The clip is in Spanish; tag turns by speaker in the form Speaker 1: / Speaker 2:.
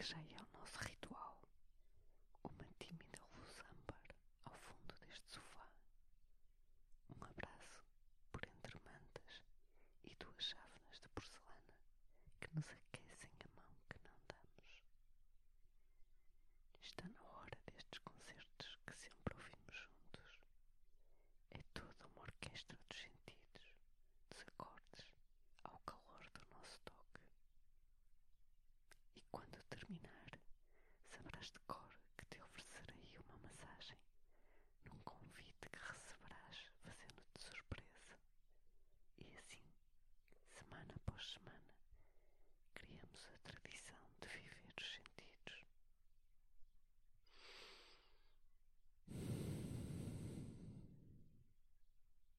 Speaker 1: exhalo